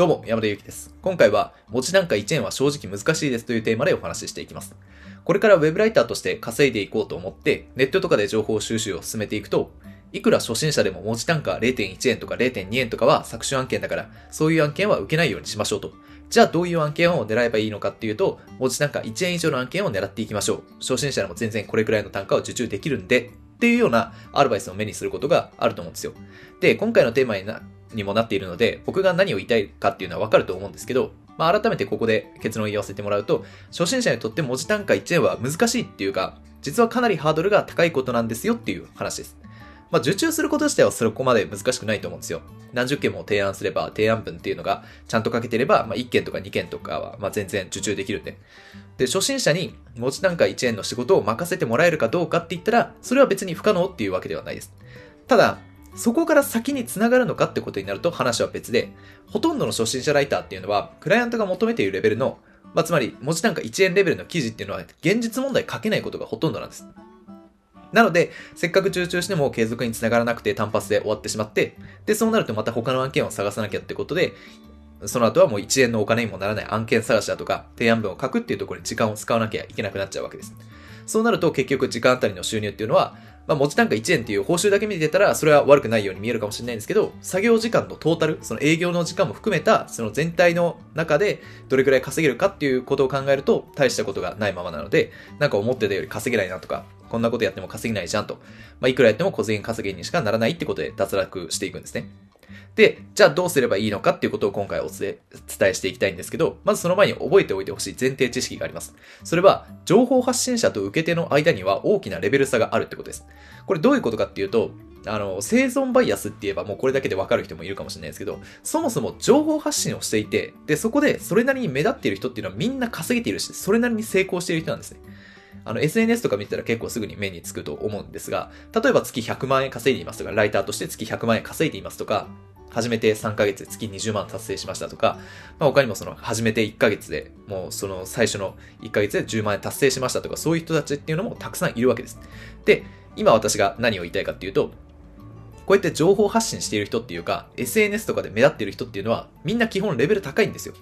どうも、山田ゆうきです。今回は、文字単価1円は正直難しいですというテーマでお話ししていきます。これから Web ライターとして稼いでいこうと思って、ネットとかで情報収集を進めていくと、いくら初心者でも文字単価0.1円とか0.2円とかは搾取案件だから、そういう案件は受けないようにしましょうと。じゃあどういう案件を狙えばいいのかっていうと、文字単価1円以上の案件を狙っていきましょう。初心者でも全然これくらいの単価を受注できるんで、っていうようなアドバイスを目にすることがあると思うんですよ。で、今回のテーマになにもなっているので、僕が何を言いたいかっていうのはわかると思うんですけど、まあ、改めてここで結論を言わせてもらうと、初心者にとって文字単価1円は難しいっていうか、実はかなりハードルが高いことなんですよっていう話です。まあ、受注すること自体はそこまで難しくないと思うんですよ。何十件も提案すれば、提案文っていうのがちゃんと書けてれば、まあ、1件とか2件とかは、ま、全然受注できるんで。で、初心者に文字単価1円の仕事を任せてもらえるかどうかって言ったら、それは別に不可能っていうわけではないです。ただ、そこから先に繋がるのかってことになると話は別で、ほとんどの初心者ライターっていうのは、クライアントが求めているレベルの、まあ、つまり文字単価1円レベルの記事っていうのは、現実問題書けないことがほとんどなんです。なので、せっかく受注しても継続につながらなくて単発で終わってしまって、で、そうなるとまた他の案件を探さなきゃってことで、その後はもう1円のお金にもならない案件探しだとか、提案文を書くっていうところに時間を使わなきゃいけなくなっちゃうわけです。そうなると結局時間あたりの収入っていうのは、まあ、文字単価1円っていう報酬だけ見てたら、それは悪くないように見えるかもしれないんですけど、作業時間のトータル、その営業の時間も含めた、その全体の中でどれくらい稼げるかっていうことを考えると、大したことがないままなので、なんか思ってたより稼げないなとか、こんなことやっても稼げないじゃんと。まあ、いくらやっても小銭稼ぎにしかならないってことで脱落していくんですね。で、じゃあどうすればいいのかっていうことを今回お伝えしていきたいんですけど、まずその前に覚えておいてほしい前提知識があります。それは、情報発信者と受け手の間には大きなレベル差があるってことです。これどういうことかっていうと、あの、生存バイアスって言えばもうこれだけでわかる人もいるかもしれないですけど、そもそも情報発信をしていて、で、そこでそれなりに目立っている人っていうのはみんな稼げているし、それなりに成功している人なんですね。あの、SNS とか見てたら結構すぐに目につくと思うんですが、例えば月100万円稼いでいますとか、ライターとして月100万円稼いでいますとか、始めて3ヶ月で月20万達成しましたとか、まあ、他にもその始めて1ヶ月でもうその最初の1ヶ月で10万円達成しましたとか、そういう人たちっていうのもたくさんいるわけです。で、今私が何を言いたいかっていうと、こうやって情報発信している人っていうか、SNS とかで目立っている人っていうのは、みんな基本レベル高いんですよ。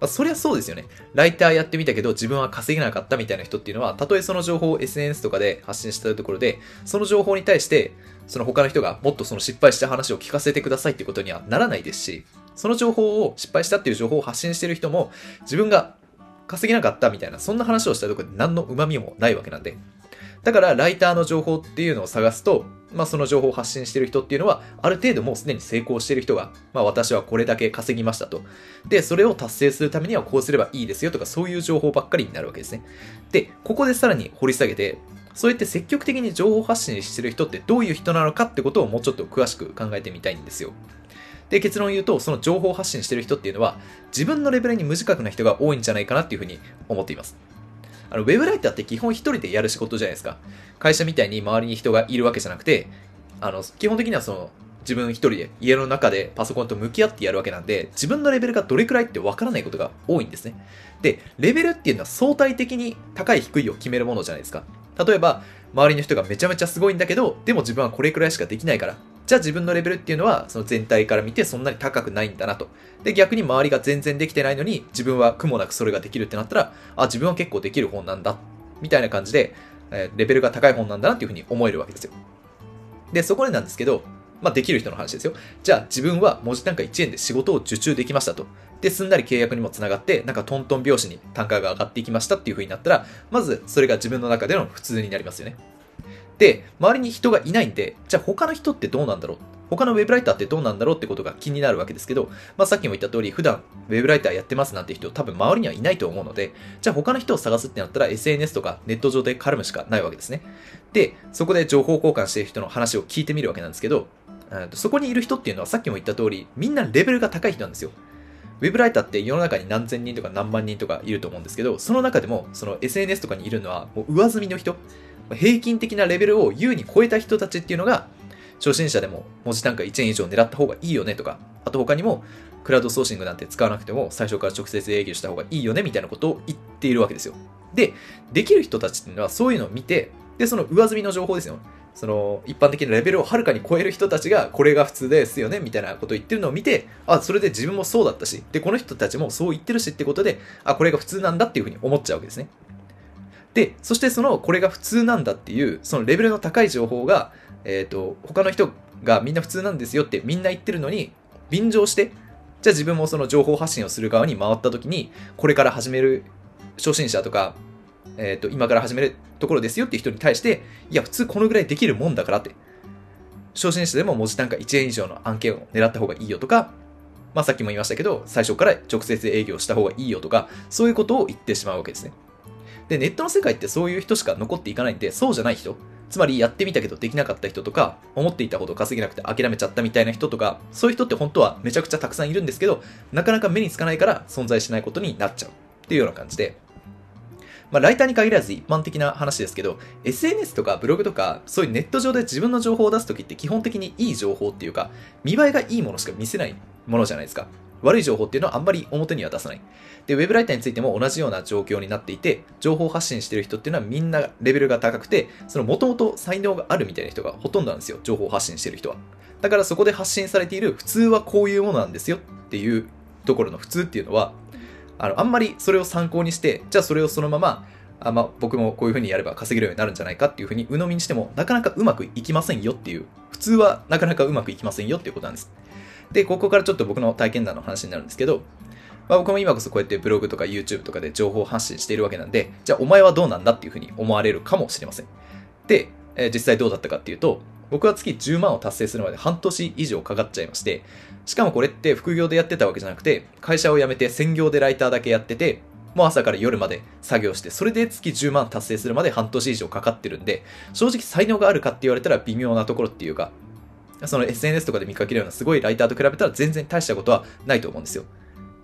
まあ、そりゃそうですよね。ライターやってみたけど自分は稼げなかったみたいな人っていうのは、たとえその情報を SNS とかで発信したところで、その情報に対して、その他の人がもっとその失敗した話を聞かせてくださいっていうことにはならないですし、その情報を失敗したっていう情報を発信してる人も、自分が稼げなかったみたいな、そんな話をしたところで何の旨味もないわけなんで。だから、ライターの情報っていうのを探すと、まあ、その情報を発信してる人っていうのは、ある程度もうすでに成功してる人が、まあ、私はこれだけ稼ぎましたと。で、それを達成するためにはこうすればいいですよとか、そういう情報ばっかりになるわけですね。で、ここでさらに掘り下げて、そうやって積極的に情報発信してる人ってどういう人なのかってことをもうちょっと詳しく考えてみたいんですよ。で、結論を言うと、その情報発信してる人っていうのは、自分のレベルに無自覚な人が多いんじゃないかなっていうふうに思っています。あの、ウェブライターって基本一人でやる仕事じゃないですか。会社みたいに周りに人がいるわけじゃなくて、あの、基本的にはその、自分一人で家の中でパソコンと向き合ってやるわけなんで、自分のレベルがどれくらいってわからないことが多いんですね。で、レベルっていうのは相対的に高い低いを決めるものじゃないですか。例えば、周りの人がめちゃめちゃすごいんだけど、でも自分はこれくらいしかできないから、じゃあ自分のレベルっていうのは、その全体から見てそんなに高くないんだなと。で、逆に周りが全然できてないのに、自分は苦もなくそれができるってなったら、あ、自分は結構できる本なんだ。みたいな感じで、えレベルが高い本なんだなっていうふうに思えるわけですよ。で、そこでなんですけど、まあ、できる人の話ですよ。じゃあ、自分は文字単価1円で仕事を受注できましたと。で、すんなり契約にもつながって、なんかトントン拍子に単価が上がっていきましたっていう風になったら、まずそれが自分の中での普通になりますよね。で、周りに人がいないんで、じゃあ他の人ってどうなんだろう？他のウェブライターってどうなんだろうってことが気になるわけですけど、まあ、さっきも言った通り、普段ウェブライターやってますなんて人多分周りにはいないと思うので、じゃあ他の人を探すってなったら SNS とかネット上で絡むしかないわけですね。で、そこで情報交換してる人の話を聞いてみるわけなんですけど、そこにいる人っていうのはさっきも言った通り、みんなレベルが高い人なんですよ。ウェブライターって世の中に何千人とか何万人とかいると思うんですけど、その中でも、その SNS とかにいるのは、もう上積みの人、平均的なレベルを優に超えた人たちっていうのが、初心者でも文字単価1円以上狙った方がいいよねとか、あと他にも、クラウドソーシングなんて使わなくても最初から直接営業した方がいいよねみたいなことを言っているわけですよ。で、できる人たちっていうのはそういうのを見て、で、その上積みの情報ですよ。その一般的なレベルをはるかに超える人たちがこれが普通ですよねみたいなことを言ってるのを見てあそれで自分もそうだったしでこの人たちもそう言ってるしってことであこれが普通なんだっていうふうに思っちゃうわけですねでそしてそのこれが普通なんだっていうそのレベルの高い情報が、えーと、他の人がみんな普通なんですよってみんな言ってるのに便乗してじゃあ自分もその情報発信をする側に回った時にこれから始める初心者とかえっ、ー、と、今から始めるところですよっていう人に対して、いや、普通このぐらいできるもんだからって。初心者でも文字単価1円以上の案件を狙った方がいいよとか、まあさっきも言いましたけど、最初から直接営業した方がいいよとか、そういうことを言ってしまうわけですね。で、ネットの世界ってそういう人しか残っていかないんで、そうじゃない人、つまりやってみたけどできなかった人とか、思っていたほど稼げなくて諦めちゃったみたいな人とか、そういう人って本当はめちゃくちゃたくさんいるんですけど、なかなか目につかないから存在しないことになっちゃう。っていうような感じで、まあ、ライターに限らず一般的な話ですけど、SNS とかブログとか、そういうネット上で自分の情報を出すときって基本的にいい情報っていうか、見栄えがいいものしか見せないものじゃないですか。悪い情報っていうのはあんまり表には出さない。で、ウェブライターについても同じような状況になっていて、情報発信してる人っていうのはみんなレベルが高くて、その元々才能があるみたいな人がほとんどなんですよ。情報発信してる人は。だからそこで発信されている普通はこういうものなんですよっていうところの普通っていうのは、あの、あんまりそれを参考にして、じゃあそれをそのまま、あまあ、僕もこういう風にやれば稼げるようになるんじゃないかっていう風に鵜呑みにしても、なかなかうまくいきませんよっていう、普通はなかなかうまくいきませんよっていうことなんです。で、ここからちょっと僕の体験談の話になるんですけど、まあ、僕も今こそこうやってブログとか YouTube とかで情報発信しているわけなんで、じゃあお前はどうなんだっていう風に思われるかもしれません。で、えー、実際どうだったかっていうと、僕は月10万を達成するまで半年以上かかっちゃいまして、しかもこれって副業でやってたわけじゃなくて、会社を辞めて専業でライターだけやってて、もう朝から夜まで作業して、それで月10万達成するまで半年以上かかってるんで、正直才能があるかって言われたら微妙なところっていうか、その SNS とかで見かけるようなすごいライターと比べたら全然大したことはないと思うんですよ。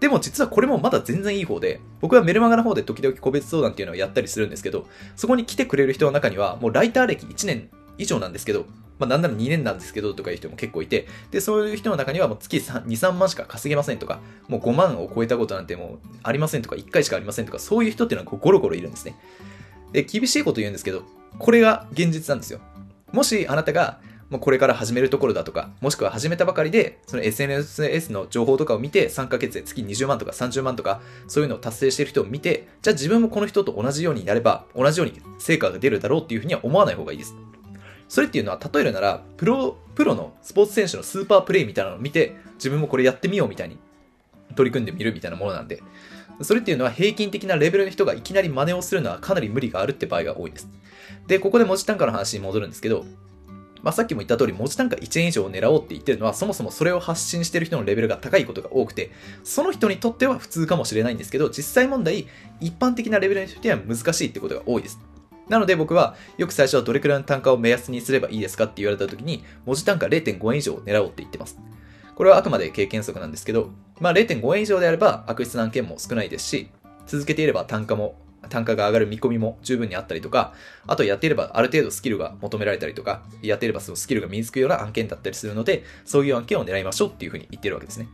でも実はこれもまだ全然いい方で、僕はメルマガの方で時々個別相談っていうのをやったりするんですけど、そこに来てくれる人の中には、もうライター歴1年以上なんですけど、まあ、なんなら2年なんですけどとかいう人も結構いて、で、そういう人の中にはもう月2、3万しか稼げませんとか、もう5万を超えたことなんてもうありませんとか、1回しかありませんとか、そういう人っていうのはゴロゴロいるんですね。で、厳しいこと言うんですけど、これが現実なんですよ。もしあなたが、もうこれから始めるところだとか、もしくは始めたばかりで、その SNS の情報とかを見て、3ヶ月で月20万とか30万とか、そういうのを達成している人を見て、じゃあ自分もこの人と同じようになれば、同じように成果が出るだろうっていうふうには思わない方がいいです。それっていうのは、例えるなら、プロ、プロのスポーツ選手のスーパープレイみたいなのを見て、自分もこれやってみようみたいに取り組んでみるみたいなものなんで、それっていうのは平均的なレベルの人がいきなり真似をするのはかなり無理があるって場合が多いです。で、ここで文字単価の話に戻るんですけど、まあ、さっきも言った通り文字単価1円以上を狙おうって言ってるのはそもそもそれを発信してる人のレベルが高いことが多くてその人にとっては普通かもしれないんですけど実際問題一般的なレベルの人には難しいってことが多いですなので僕はよく最初はどれくらいの単価を目安にすればいいですかって言われた時に文字単価0.5円以上を狙おうって言ってます。これはあくまで経験則なんですけど、まあ0.5円以上であれば悪質な案件も少ないですし、続けていれば単価も、単価が上がる見込みも十分にあったりとか、あとやっていればある程度スキルが求められたりとか、やっていればそのスキルが身につくような案件だったりするので、そういう案件を狙いましょうっていうふうに言ってるわけですね。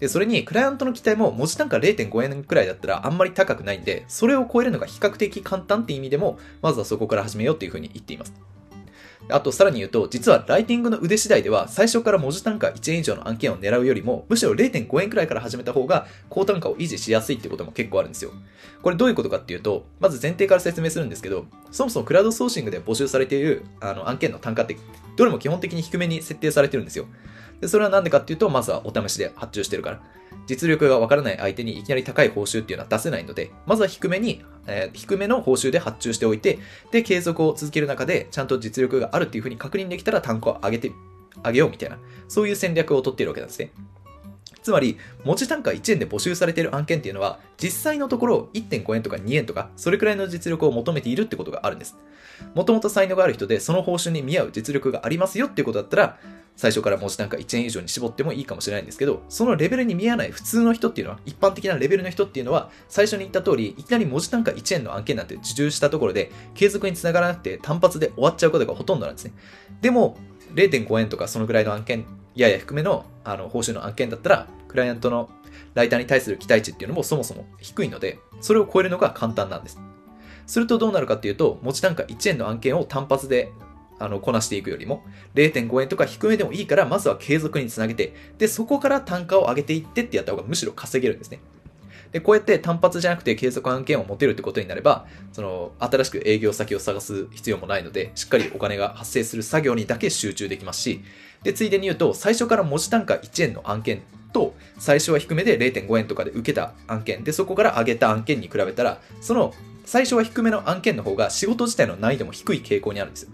で、それに、クライアントの期待も文字単価0.5円くらいだったらあんまり高くないんで、それを超えるのが比較的簡単って意味でも、まずはそこから始めようっていうふうに言っています。あと、さらに言うと、実はライティングの腕次第では、最初から文字単価1円以上の案件を狙うよりも、むしろ0.5円くらいから始めた方が、高単価を維持しやすいってことも結構あるんですよ。これどういうことかっていうと、まず前提から説明するんですけど、そもそもクラウドソーシングで募集されているあの案件の単価って、どれも基本的に低めに設定されてるんですよ。で、それはなんでかっていうと、まずはお試しで発注してるから。実力がわからない相手にいきなり高い報酬っていうのは出せないので、まずは低めに、えー、低めの報酬で発注しておいて、で、継続を続ける中で、ちゃんと実力があるっていうふうに確認できたら単価を上げて、上げようみたいな、そういう戦略を取っているわけなんですね。つまり、文字単価1円で募集されている案件っていうのは、実際のところ1.5円とか2円とか、それくらいの実力を求めているってことがあるんです。もともと才能がある人で、その報酬に見合う実力がありますよっていうことだったら、最初から文字単価1円以上に絞ってもいいかもしれないんですけど、そのレベルに見合わない普通の人っていうのは、一般的なレベルの人っていうのは、最初に言った通り、いきなり文字単価1円の案件なんて受注したところで、継続につながらなくて単発で終わっちゃうことがほとんどなんですね。でも、0.5円とかそのぐらいの案件、やや低めのあの報酬の案件だったら、クライアントのライターに対する期待値っていうのもそもそも低いので、それを超えるのが簡単なんです。するとどうなるかっていうと、持ち単価1円の案件を単発であの、こなしていくよりも、0.5円とか低めでもいいから、まずは継続につなげて、で、そこから単価を上げていってってやった方がむしろ稼げるんですね。で、こうやって単発じゃなくて継続案件を持てるってことになれば、その、新しく営業先を探す必要もないので、しっかりお金が発生する作業にだけ集中できますし、で、ついでに言うと、最初から文字単価1円の案件と、最初は低めで0.5円とかで受けた案件、で、そこから上げた案件に比べたら、その、最初は低めの案件の方が仕事自体の難易度も低い傾向にあるんですよ。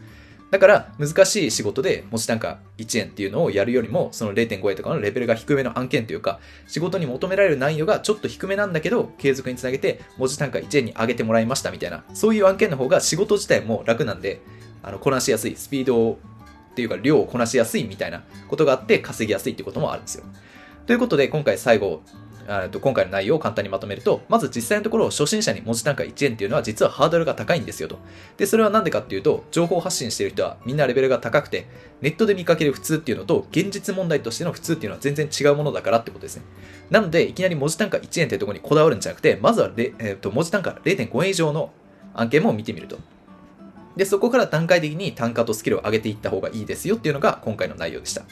だから難しい仕事で文字単価1円っていうのをやるよりもその0.5円とかのレベルが低めの案件というか仕事に求められる難易度がちょっと低めなんだけど継続につなげて文字単価1円に上げてもらいましたみたいなそういう案件の方が仕事自体も楽なんであのこなしやすいスピードをっていうか量をこなしやすいみたいなことがあって稼ぎやすいっていうこともあるんですよ。ということで今回最後と今回の内容を簡単にまとめると、まず実際のところ初心者に文字単価1円っていうのは実はハードルが高いんですよと。で、それはなんでかっていうと、情報発信してる人はみんなレベルが高くて、ネットで見かける普通っていうのと、現実問題としての普通っていうのは全然違うものだからってことですね。なので、いきなり文字単価1円っていうところにこだわるんじゃなくて、まずは、えー、と文字単価0.5円以上の案件も見てみると。で、そこから段階的に単価とスキルを上げていった方がいいですよっていうのが今回の内容でした。